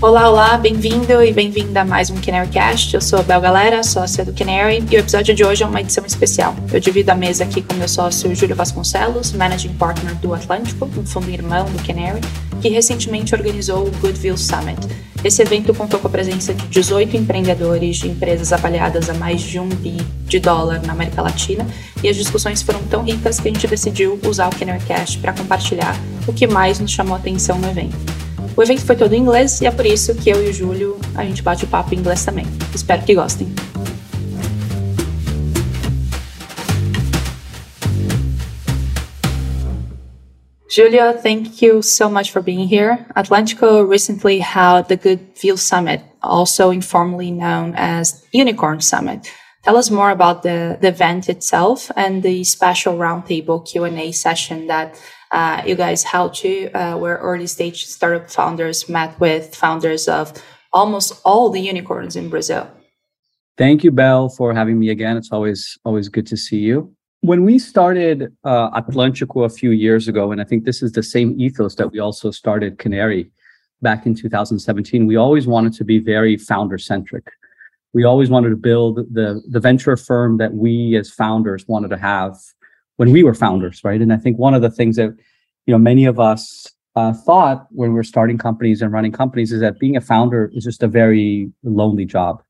Olá, olá, bem-vindo e bem-vinda a mais um Canarycast. Eu sou a Bel Galera, sócia do Canary, e o episódio de hoje é uma edição especial. Eu divido a mesa aqui com meu sócio Júlio Vasconcelos, Managing Partner do Atlântico, um fundo irmão do Canary, que recentemente organizou o Goodwill Summit. Esse evento contou com a presença de 18 empreendedores de empresas avaliadas a mais de um bi de dólar na América Latina, e as discussões foram tão ricas que a gente decidiu usar o Canarycast para compartilhar o que mais nos chamou a atenção no evento. O evento foi todo em inglês e é por isso que eu e o Júlio a gente bate o papo em inglês também. Espero que gostem. Julio, thank you so much for being here. Atlantico recently held the Good View Summit, also informally known as Unicorn Summit. Tell us more about the, the event itself and the special roundtable Q&A session that uh, you guys held to, uh, where early stage startup founders met with founders of almost all the unicorns in Brazil. Thank you, Bell, for having me again. It's always always good to see you. When we started uh, Atlantico a few years ago, and I think this is the same ethos that we also started Canary back in 2017, we always wanted to be very founder centric. We always wanted to build the the venture firm that we as founders wanted to have when we were founders, right? And I think one of the things that you know many of us uh, thought when we are starting companies and running companies is that being a founder is just a very lonely job.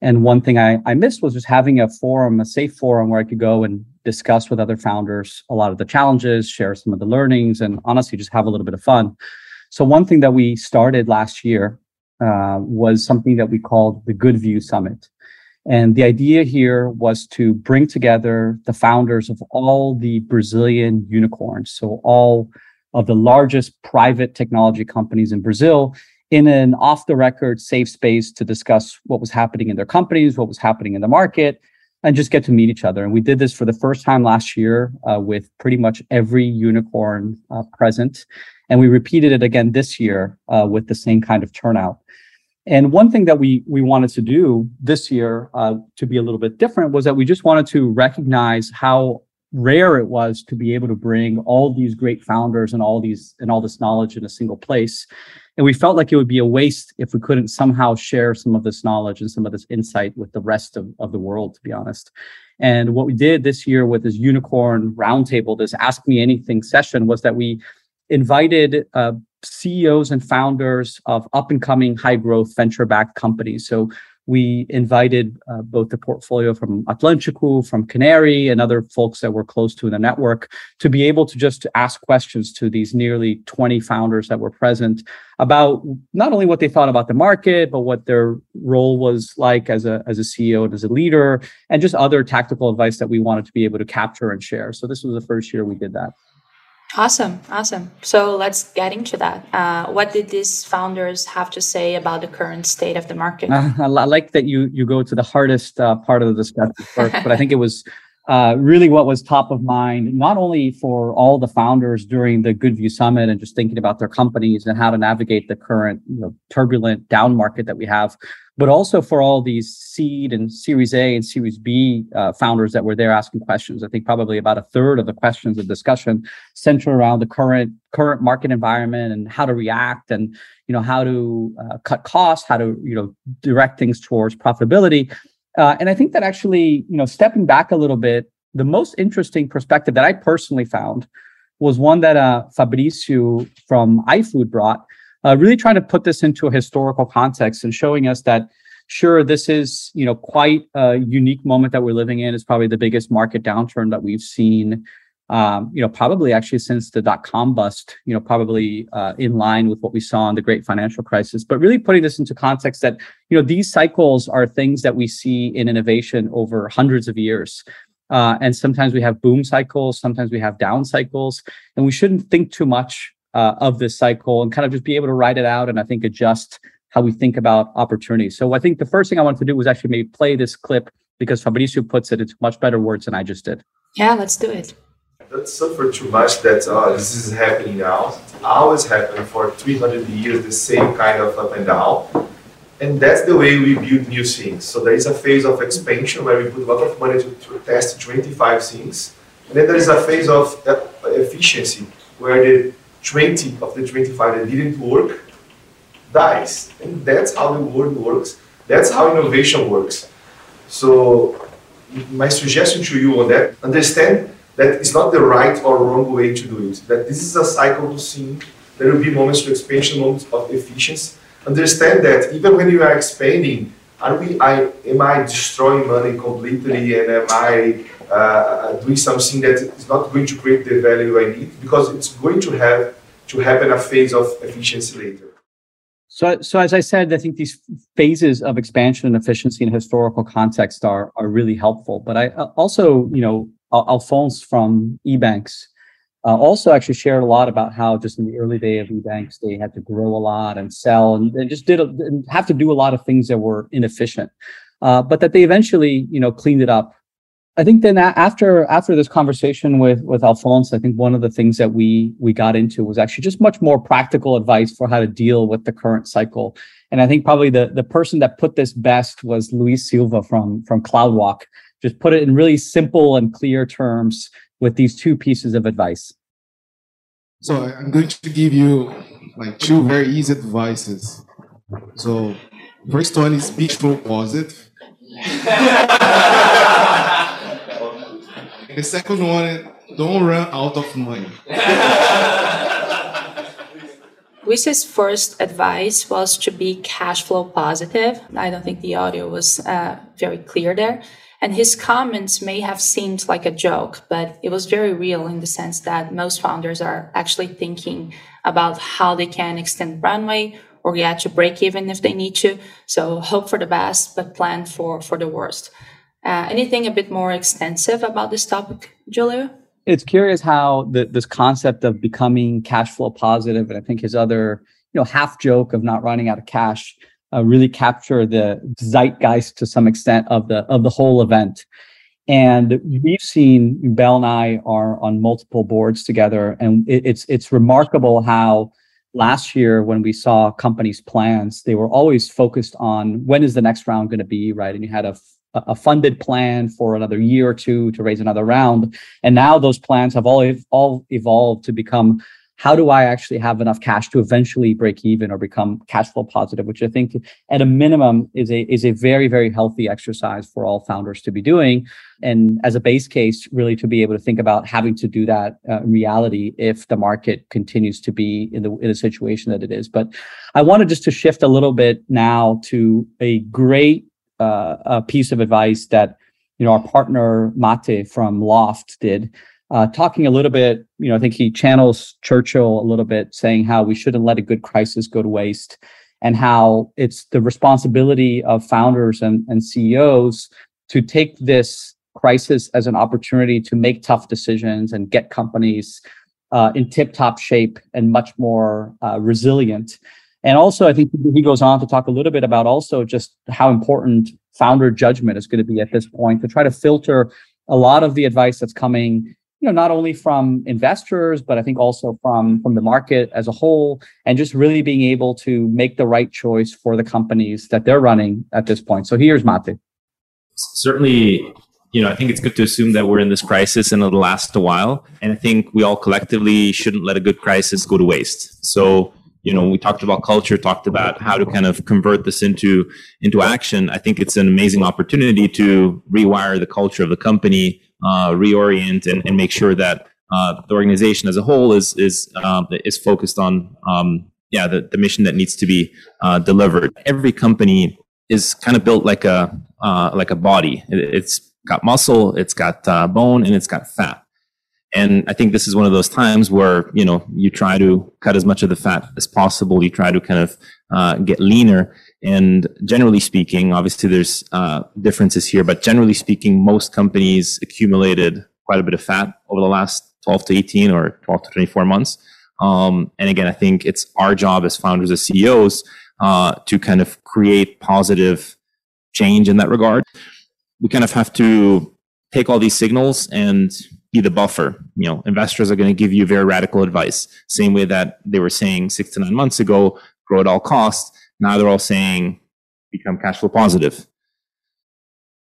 And one thing I, I missed was just having a forum, a safe forum where I could go and discuss with other founders a lot of the challenges, share some of the learnings, and honestly just have a little bit of fun. So one thing that we started last year uh, was something that we called the Good View Summit. And the idea here was to bring together the founders of all the Brazilian unicorns, so all of the largest private technology companies in Brazil, in an off the record safe space to discuss what was happening in their companies, what was happening in the market, and just get to meet each other. And we did this for the first time last year uh, with pretty much every unicorn uh, present. And we repeated it again this year uh, with the same kind of turnout. And one thing that we we wanted to do this year uh, to be a little bit different was that we just wanted to recognize how rare it was to be able to bring all these great founders and all these and all this knowledge in a single place. And we felt like it would be a waste if we couldn't somehow share some of this knowledge and some of this insight with the rest of, of the world, to be honest. And what we did this year with this unicorn roundtable, this Ask Me Anything session, was that we invited uh, CEOs and founders of up and coming high growth venture backed companies. So we invited uh, both the portfolio from Atlantico, from Canary, and other folks that were close to the network to be able to just ask questions to these nearly 20 founders that were present about not only what they thought about the market, but what their role was like as a, as a CEO and as a leader, and just other tactical advice that we wanted to be able to capture and share. So this was the first year we did that. Awesome, awesome. So let's get into that. Uh, what did these founders have to say about the current state of the market? Uh, I like that you you go to the hardest uh, part of the discussion first, but I think it was uh, really what was top of mind, not only for all the founders during the Good View Summit and just thinking about their companies and how to navigate the current you know, turbulent down market that we have, but also for all these seed and Series A and Series B uh, founders that were there asking questions. I think probably about a third of the questions of discussion center around the current current market environment and how to react and you know how to uh, cut costs, how to you know direct things towards profitability. Uh, and I think that actually you know stepping back a little bit, the most interesting perspective that I personally found was one that uh, Fabricio from iFood brought uh, really trying to put this into a historical context and showing us that sure this is you know quite a unique moment that we're living in. It's probably the biggest market downturn that we've seen um, you know probably actually since the dot-com bust you know probably uh, in line with what we saw in the great financial crisis but really putting this into context that you know these cycles are things that we see in innovation over hundreds of years uh, and sometimes we have boom cycles sometimes we have down cycles and we shouldn't think too much uh, of this cycle and kind of just be able to write it out and I think adjust how we think about opportunities. So I think the first thing I wanted to do was actually maybe play this clip because Fabricio puts it into much better words than I just did. Yeah, let's do it. Don't suffer too much that uh, this is happening now. It always happened for 300 years, the same kind of up and down. And that's the way we build new things. So there is a phase of expansion where we put a lot of money to, to test 25 things. And then there is a phase of efficiency where the 20 of the 25 that didn't work dies. And that's how the world works. That's how innovation works. So my suggestion to you on that, understand that it's not the right or wrong way to do it. That this is a cycle to see. There will be moments of expansion, moments of efficiency. Understand that even when you are expanding, are we, I, am I destroying money completely and am I uh, doing something that is not going to create the value I need? Because it's going to have to happen a phase of efficiency later. So, so as I said, I think these phases of expansion and efficiency in historical context are are really helpful. But I uh, also, you know, Alphonse from EBANX uh, also actually shared a lot about how just in the early day of EBANX they had to grow a lot and sell and, and just did a, and have to do a lot of things that were inefficient, uh, but that they eventually, you know, cleaned it up I think then after after this conversation with with Alphonse, I think one of the things that we we got into was actually just much more practical advice for how to deal with the current cycle. And I think probably the the person that put this best was Luis Silva from from CloudWalk. Just put it in really simple and clear terms with these two pieces of advice. So I'm going to give you like two very easy advices. So first one is be true positive. The second one, don't run out of money. Luis's first advice was to be cash flow positive. I don't think the audio was uh, very clear there. And his comments may have seemed like a joke, but it was very real in the sense that most founders are actually thinking about how they can extend runway or get to break even if they need to. So hope for the best, but plan for, for the worst. Uh, anything a bit more extensive about this topic, Julio? It's curious how the, this concept of becoming cash flow positive, and I think his other, you know, half joke of not running out of cash, uh, really capture the zeitgeist to some extent of the of the whole event. And we've seen Bell and I are on multiple boards together, and it, it's it's remarkable how last year when we saw companies' plans, they were always focused on when is the next round going to be, right? And you had a a funded plan for another year or two to raise another round. And now those plans have all, all evolved to become how do I actually have enough cash to eventually break even or become cash flow positive, which I think at a minimum is a is a very, very healthy exercise for all founders to be doing. And as a base case, really to be able to think about having to do that uh, in reality if the market continues to be in the in the situation that it is. But I wanted just to shift a little bit now to a great uh, a piece of advice that you know our partner Mate from Loft did, uh, talking a little bit. You know, I think he channels Churchill a little bit, saying how we shouldn't let a good crisis go to waste, and how it's the responsibility of founders and, and CEOs to take this crisis as an opportunity to make tough decisions and get companies uh, in tip-top shape and much more uh, resilient and also, I think he goes on to talk a little bit about also just how important founder judgment is going to be at this point to try to filter a lot of the advice that's coming, you know, not only from investors, but I think also from from the market as a whole, and just really being able to make the right choice for the companies that they're running at this point. So here's Mate. Certainly, you know, I think it's good to assume that we're in this crisis and it'll last a while. And I think we all collectively shouldn't let a good crisis go to waste. So you know we talked about culture talked about how to kind of convert this into into action i think it's an amazing opportunity to rewire the culture of the company reorient and, and make sure that uh, the organization as a whole is is um, is focused on um, yeah the, the mission that needs to be uh, delivered every company is kind of built like a uh, like a body it, has got muscle it's got uh, bone and it's got fat and I think this is one of those times where, you know, you try to cut as much of the fat as possible. You try to kind of uh, get leaner. And generally speaking, obviously there's uh, differences here, but generally speaking, most companies accumulated quite a bit of fat over the last 12 to 18 or 12 to 24 months. Um, and again, I think it's our job as founders, as CEOs, uh, to kind of create positive change in that regard. We kind of have to take all these signals and be the buffer. You know, investors are going to give you very radical advice. Same way that they were saying six to nine months ago, grow at all costs. Now they're all saying become cash flow positive.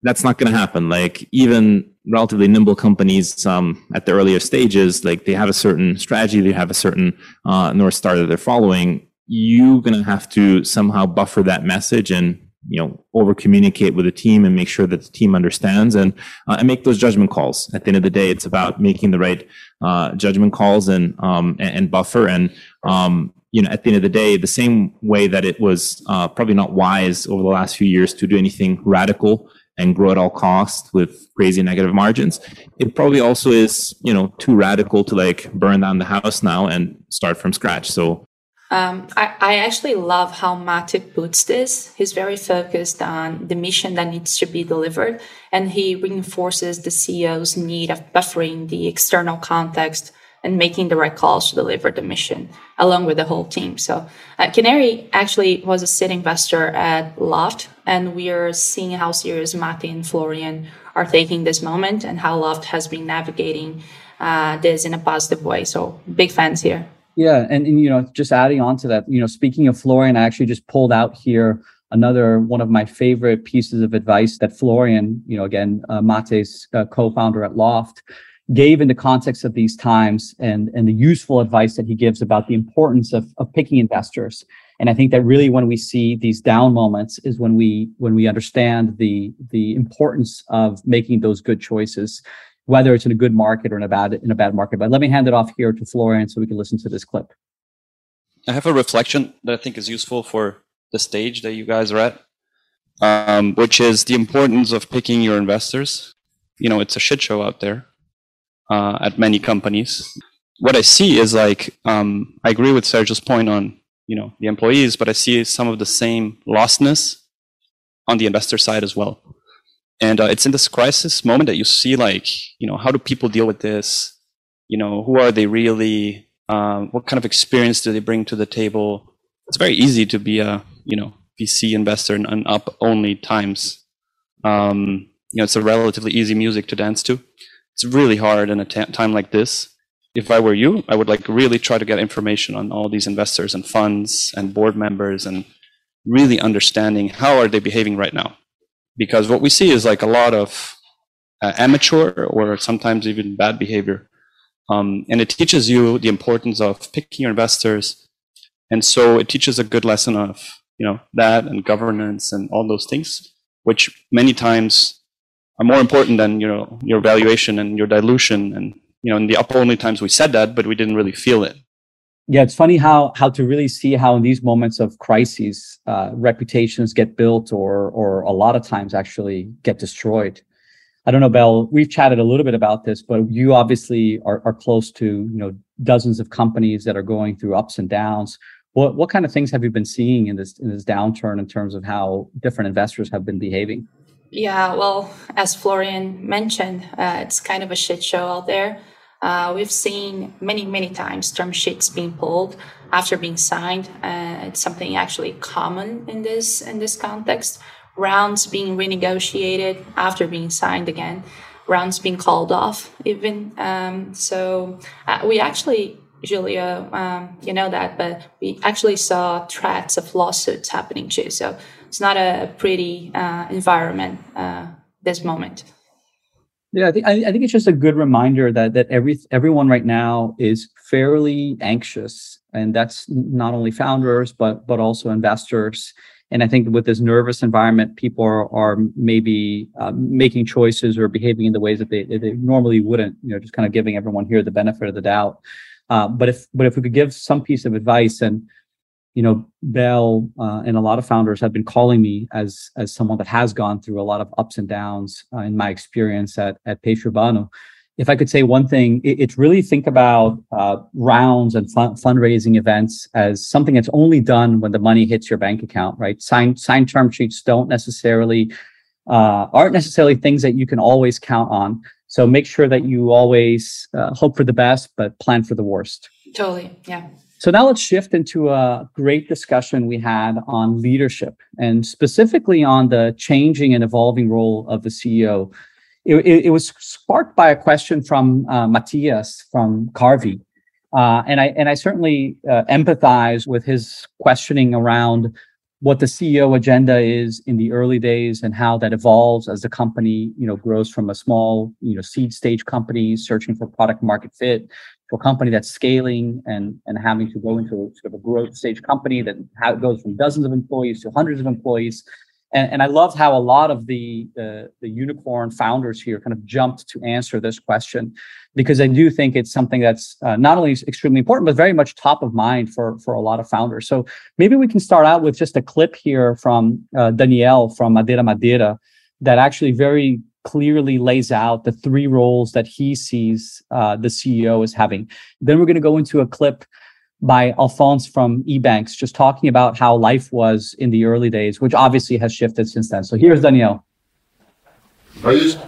That's not going to happen. Like even relatively nimble companies um, at the earlier stages, like they have a certain strategy, they have a certain uh, north star that they're following. You're going to have to somehow buffer that message and you know over communicate with the team and make sure that the team understands and uh, and make those judgment calls. At the end of the day, it's about making the right uh, judgment calls and um, and, and buffer and um, you know, at the end of the day, the same way that it was uh, probably not wise over the last few years to do anything radical and grow at all costs with crazy negative margins, it probably also is, you know, too radical to like burn down the house now and start from scratch. So um, I, I, actually love how Mate puts this. He's very focused on the mission that needs to be delivered, and he reinforces the CEO's need of buffering the external context and making the right calls to deliver the mission along with the whole team. So uh, Canary actually was a seed investor at Loft, and we are seeing how serious Mate and Florian are taking this moment and how Loft has been navigating uh, this in a positive way. So big fans here. Yeah, and, and you know, just adding on to that, you know, speaking of Florian, I actually just pulled out here another one of my favorite pieces of advice that Florian, you know, again, uh, Mate's uh, co-founder at Loft, gave in the context of these times and, and the useful advice that he gives about the importance of, of picking investors. And I think that really when we see these down moments is when we when we understand the the importance of making those good choices, whether it's in a good market or in a bad in a bad market. But let me hand it off here to Florian so we can listen to this clip. I have a reflection that I think is useful for the stage that you guys are at, um, which is the importance of picking your investors. You know, it's a shit show out there uh, at many companies. What I see is like um, I agree with Sergio's point on you know the employees, but I see some of the same lostness on the investor side as well. And uh, it's in this crisis moment that you see like you know how do people deal with this? You know who are they really? Um, what kind of experience do they bring to the table? It's very easy to be a you know VC investor in, in up only times. Um, you know it's a relatively easy music to dance to it's really hard in a time like this. If I were you, I would like really try to get information on all these investors and funds and board members and really understanding how are they behaving right now. Because what we see is like a lot of uh, amateur or sometimes even bad behavior. Um, and it teaches you the importance of picking your investors. And so it teaches a good lesson of, you know, that and governance and all those things, which many times are more important than you know your valuation and your dilution. And you know in the up only times we said that but we didn't really feel it. Yeah it's funny how how to really see how in these moments of crises uh, reputations get built or or a lot of times actually get destroyed. I don't know bell we've chatted a little bit about this but you obviously are, are close to you know dozens of companies that are going through ups and downs. What what kind of things have you been seeing in this in this downturn in terms of how different investors have been behaving yeah, well, as Florian mentioned, uh, it's kind of a shit show out there. Uh, we've seen many, many times term sheets being pulled after being signed. Uh, it's something actually common in this in this context. Rounds being renegotiated after being signed again. Rounds being called off even. Um, so uh, we actually Julio, um, you know that, but we actually saw threats of lawsuits happening too. So it's not a pretty uh, environment uh, this moment. Yeah, I think I, I think it's just a good reminder that that every everyone right now is fairly anxious, and that's not only founders but but also investors. And I think with this nervous environment, people are, are maybe uh, making choices or behaving in the ways that they, they normally wouldn't. You know, just kind of giving everyone here the benefit of the doubt. Uh, but if but if we could give some piece of advice, and you know, Bell uh, and a lot of founders have been calling me as as someone that has gone through a lot of ups and downs uh, in my experience at at Urbano. If I could say one thing, it, it's really think about uh, rounds and fun, fundraising events as something that's only done when the money hits your bank account, right? Signed signed term sheets don't necessarily uh, aren't necessarily things that you can always count on. So make sure that you always uh, hope for the best, but plan for the worst. Totally. Yeah. So now let's shift into a great discussion we had on leadership and specifically on the changing and evolving role of the CEO. It, it, it was sparked by a question from uh, Matthias from Carvey. Uh, and I and I certainly uh, empathize with his questioning around what the CEO agenda is in the early days and how that evolves as the company, you know, grows from a small, you know, seed stage company searching for product market fit a company that's scaling and and having to go into a, sort of a growth stage company that how it goes from dozens of employees to hundreds of employees. And, and I love how a lot of the, the the unicorn founders here kind of jumped to answer this question because I do think it's something that's uh, not only extremely important but very much top of mind for for a lot of founders. So maybe we can start out with just a clip here from uh, Daniel from Madeira Madeira that actually very clearly lays out the three roles that he sees uh, the CEO as having. Then we're going to go into a clip by Alphonse from EBANX, just talking about how life was in the early days, which obviously has shifted since then. So here's Daniel. I used,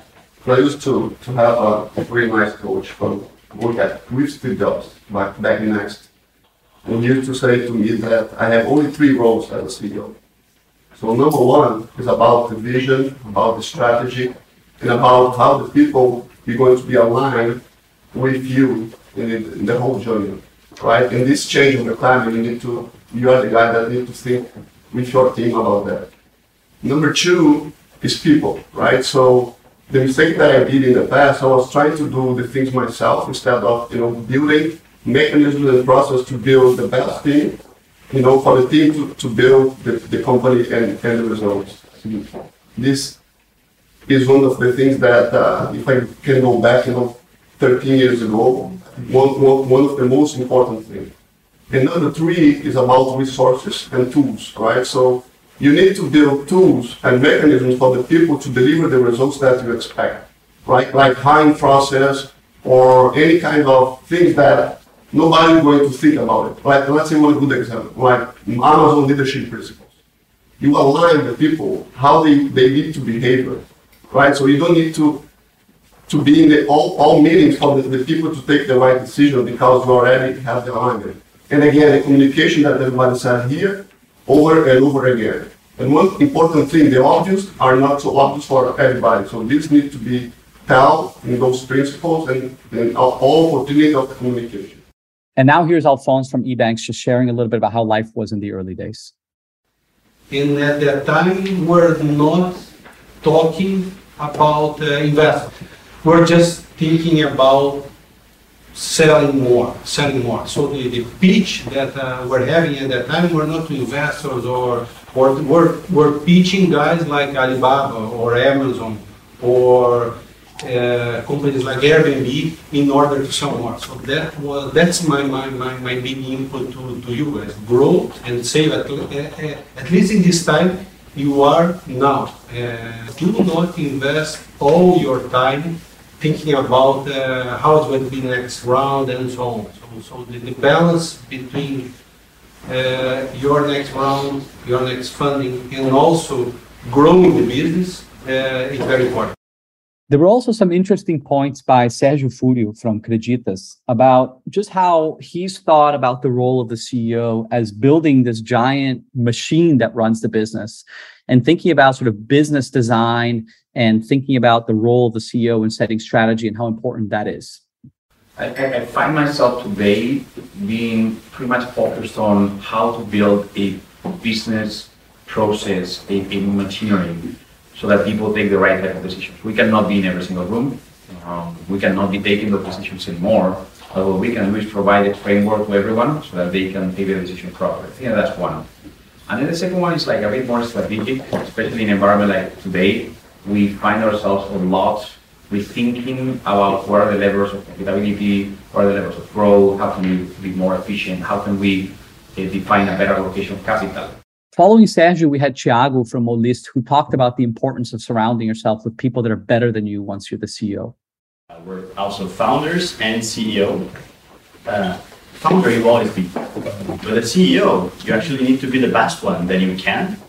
I used to, to have a, a very nice coach from work at with Steve Jobs back, back in Next. And he used to say to me that I have only three roles as a CEO. So number one is about the vision, about the strategy, and about how the people are going to be aligned with you in the, in the whole journey right? In this change of the climate, you need to, you are the guy that need to think with your team about that. Number two is people, right? So the mistake that I did in the past, I was trying to do the things myself instead of, you know, building mechanisms and process to build the best team, you know, for the team to, to build the, the company and, and the results. This is one of the things that, uh, if I can go back, you know, 13 years ago, one, one, one of the most important things. And number three is about resources and tools, right? So you need to build tools and mechanisms for the people to deliver the results that you expect, right? Like hiring process or any kind of things that nobody is going to think about it. Like let's say one good example, like Amazon leadership principles. You align the people how they, they need to behave, right? So you don't need to to be in the, all, all meetings for the, the, people to take the right decision because you already have the alignment. And again, the communication that everybody said here, over and over again. And one important thing, the obvious are not so obvious for everybody. So this needs to be held in those principles and, and all opportunity of communication. And now here's Alphonse from EBANX just sharing a little bit about how life was in the early days. And at that time, we're not talking about uh, we're just thinking about selling more, selling more. So the, the pitch that uh, we're having at that time, we're not to investors or, or we're, we're pitching guys like Alibaba or Amazon or uh, companies like Airbnb in order to sell more. So that was that's my, my, my, my big input to, to you guys. Grow and save at, at least in this time you are now. Uh, do not invest all your time thinking about uh, how it's going to be the next round and so on. So, so the, the balance between uh, your next round, your next funding, and also growing the business uh, is very important. There were also some interesting points by Sergio Furio from Creditas about just how he's thought about the role of the CEO as building this giant machine that runs the business and thinking about sort of business design and thinking about the role of the CEO in setting strategy and how important that is? I, I, find myself today being pretty much focused on how to build a business process, a, a machinery, so that people take the right type of decisions. We cannot be in every single room. Um, we cannot be taking the decisions anymore. But what we can do is provide a framework to everyone so that they can take the decision properly. I that's one. And then the second one is like a bit more strategic, especially in an environment like today. We find ourselves a lot rethinking about what are the levels of profitability, what are the levels of growth, how can we be more efficient, how can we uh, define a better allocation of capital. Following Sergio, we had Thiago from Olist who talked about the importance of surrounding yourself with people that are better than you once you're the CEO. Uh, we're also founders and CEO. Uh, founder you always be. But as CEO, you actually need to be the best one that you can.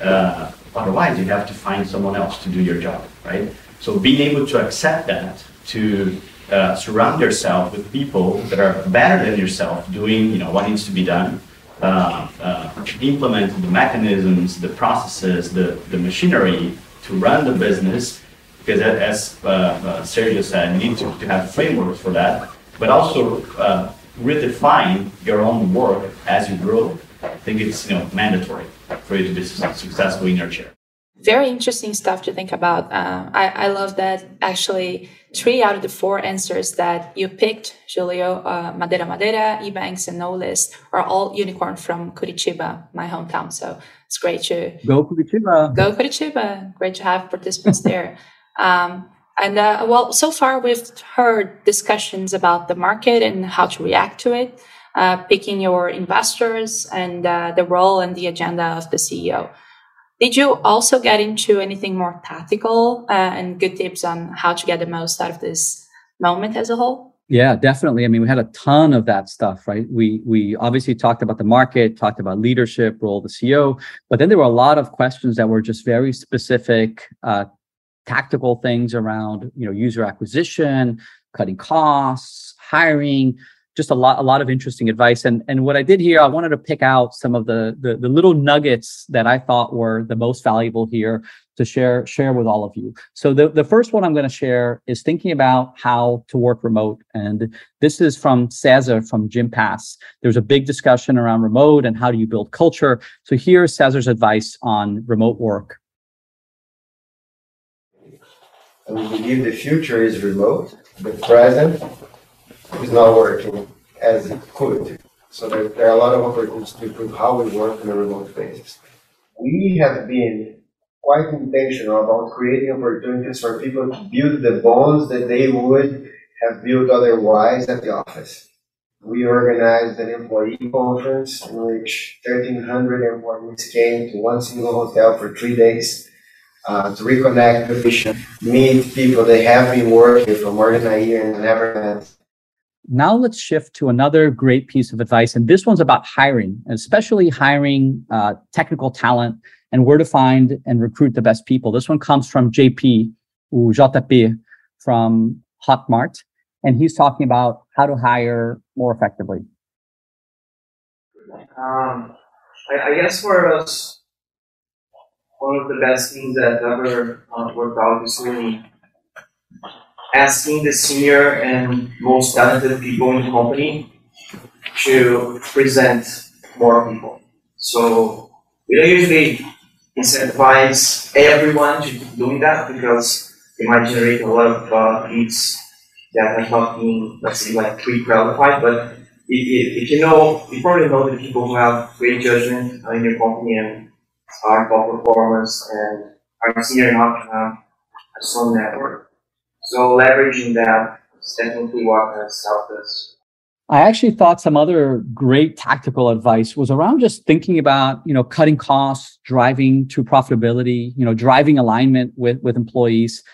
Uh, otherwise, you have to find someone else to do your job, right? So being able to accept that, to uh, surround yourself with people that are better than yourself, doing you know what needs to be done, uh, uh implement the mechanisms, the processes, the, the machinery to run the business. Because as uh, uh, Sergio said, you need to, to have frameworks for that, but also redefine your own work as you grow, I think it's you know mandatory. for you to be successful in your chair. Very interesting stuff to think about. Uh, I, I love that actually three out of the four answers that you picked, Julio, uh, Madeira Madeira, EBANX, and Olist are all unicorn from Curitiba, my hometown. So it's great to go Curitiba. Go Curitiba. Great to have participants there. Um, and uh, well, so far we've heard discussions about the market and how to react to it, uh, picking your investors and uh, the role and the agenda of the CEO. Did you also get into anything more tactical uh, and good tips on how to get the most out of this moment as a whole? Yeah, definitely. I mean, we had a ton of that stuff, right? We we obviously talked about the market, talked about leadership, role of the CEO, but then there were a lot of questions that were just very specific, uh, tactical things around, you know, user acquisition, cutting costs, hiring, just a lot a lot of interesting advice. And and what i did here i wanted to pick out some of the, the the, little nuggets that i thought were the most valuable here to share share with all of you. So the, the first one i'm going to share is thinking about how to work remote. And this is from cesar from Jim gympass. There's a big discussion around remote and how do you build culture. So here's cesar's advice on remote work. I believe the future is remote. The present is not working as it could. So there, there, are a lot of opportunities to improve how we work on a remote basis. We have been quite intentional about creating opportunities for people to build the bonds that they would have built otherwise at the office. We organized an employee conference in which 1,300 employees came to one single hotel for three days uh, to reconnect with meet people they have been working for more than a year and never met now let's shift to another great piece of advice. And this one's about hiring, especially hiring uh, technical talent and where to find and recruit the best people. This one comes from JP, JP from Hotmart. And he's talking about how to hire more effectively. Um, I, I, guess for us, one of the best things that ever uh, worked out is really asking the senior and most talented people in the company to present more people. So we don't usually incentivize everyone to doing that because it might generate a lot of uh, leads that have not been, let's say, like pre-qualified. But if, if, if, you know, you probably know the people who have great judgment in your company and are top performers and are senior enough to have a strong network. So leveraging that is definitely what has helped us. I actually thought some other great tactical advice was around just thinking about, you know, cutting costs, driving to profitability, you know, driving alignment with, with employees,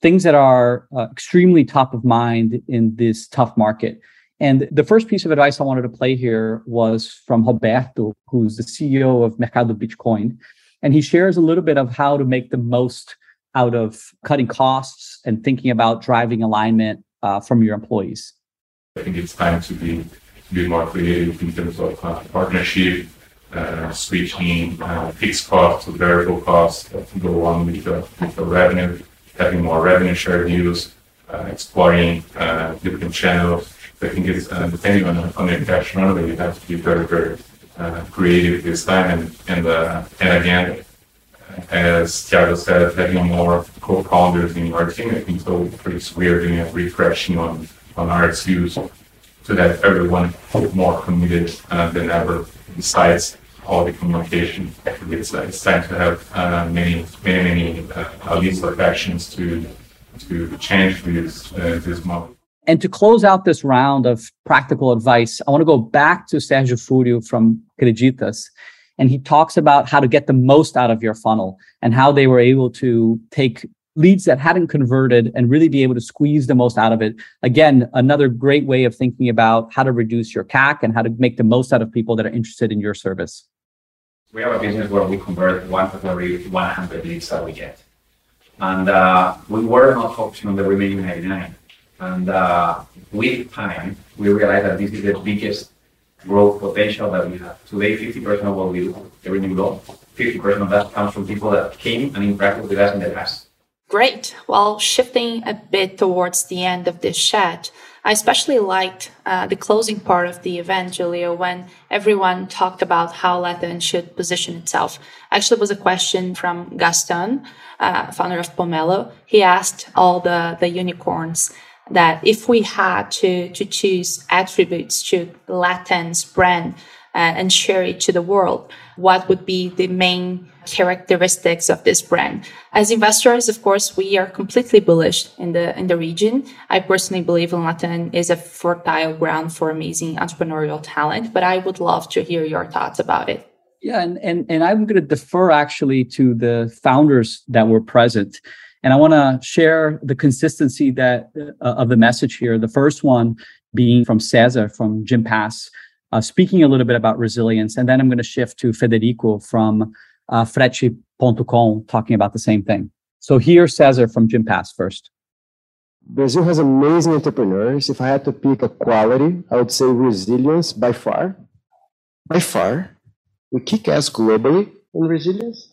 things that are uh, extremely top of mind in this tough market. And the first piece of advice I wanted to play here was from Roberto, who's the CEO of Mercado Bitcoin. And he shares a little bit of how to make the most out of cutting costs and thinking about driving alignment uh, from your employees? I think it's time to be be more creative in terms of uh, partnership, uh, switching uh, fixed costs to variable costs to go on with the, with the revenue, having more revenue share deals, uh, exploring uh, different channels. I think it's depending on, on the cash runway, you have to be very, very creative this time. And and, and again, as Thiago said, having more co-founders in our team, I think so it's we're doing a refreshing on, on our views so that everyone more committed uh, than ever besides all the communication. It's, uh, it's time to have uh, many, many, many uh, leads of actions to, to change this, uh, this model. And to close out this round of practical advice, I want to go back to Sergio Furio from Creditas and he talks about how to get the most out of your funnel and how they were able to take leads that hadn't converted and really be able to squeeze the most out of it. Again, another great way of thinking about how to reduce your CAC and how to make the most out of people that are interested in your service. We have a business where we convert one of every 100 leads that we get. And uh, we were not focusing on the remaining 99. And uh, with time, we realized that this is the biggest growth potential that we have. Today, 50% of what we do, every new law, 50% of that comes from people that came and interacted with us in the past. Great. Well, shifting a bit towards the end of this chat, I especially liked uh, the closing part of the event, Julio, when everyone talked about how Latin should position itself. Actually, it was a question from Gaston, uh, founder of Pomelo. He asked all the, the unicorns that if we had to, to choose attributes to Latin's brand uh, and share it to the world, what would be the main characteristics of this brand. As investors, of course, we are completely bullish in the in the region. I personally believe Latin is a fertile ground for amazing entrepreneurial talent, but I would love to hear your thoughts about it. Yeah, and and, and I'm going to defer actually to the founders that were present. And I want to share the consistency that uh, of the message here. The first one being from Cesar from Gympass, uh, speaking a little bit about resilience, and then I'm going to shift to Federico from uh, Frete.com talking about the same thing. So here, Cesar from Gympass first. Brazil has amazing entrepreneurs. If I had to pick a quality, I would say resilience by far. By far. We kick ass globally in resilience.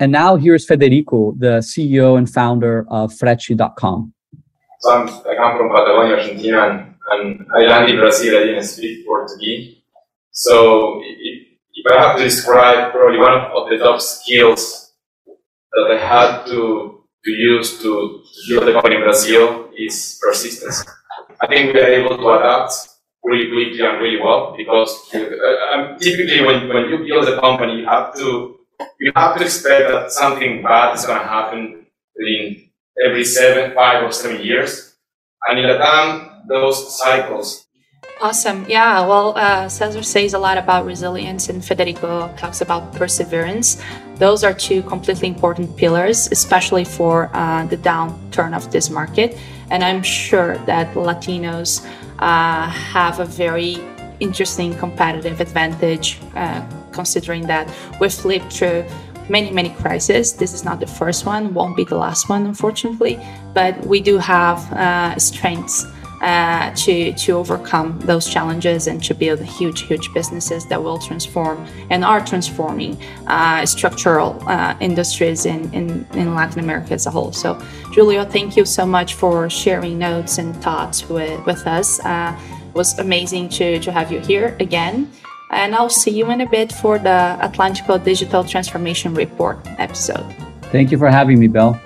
And now here's Federico, the CEO and founder of Frete.com. So I'm, I come from Patagonia, Argentina, and, and I landed in Brazil. I didn't speak Portuguese. So it, if I have to describe probably one of the top skills that I had to, to use to, to build the company in Brazil is persistence. I think we are able to adapt really quickly and really well because uh, typically when, when you build a company, you have to you have to expect that something bad is going to happen within every seven, five or seven years. And in LATAM, those cycles Awesome. Yeah. Well, uh, Cesar says a lot about resilience, and Federico talks about perseverance. Those are two completely important pillars, especially for uh, the downturn of this market. And I'm sure that Latinos uh, have a very interesting competitive advantage, uh, considering that we've lived through many, many crises. This is not the first one, won't be the last one, unfortunately, but we do have uh, strengths uh, to to overcome those challenges and to build huge, huge businesses that will transform and are transforming uh, structural uh, industries in, in, in Latin America as a whole. So, Julio, thank you so much for sharing notes and thoughts with, with us. Uh, it was amazing to, to have you here again. And I'll see you in a bit for the Atlantico Digital Transformation Report episode. Thank you for having me, Belle.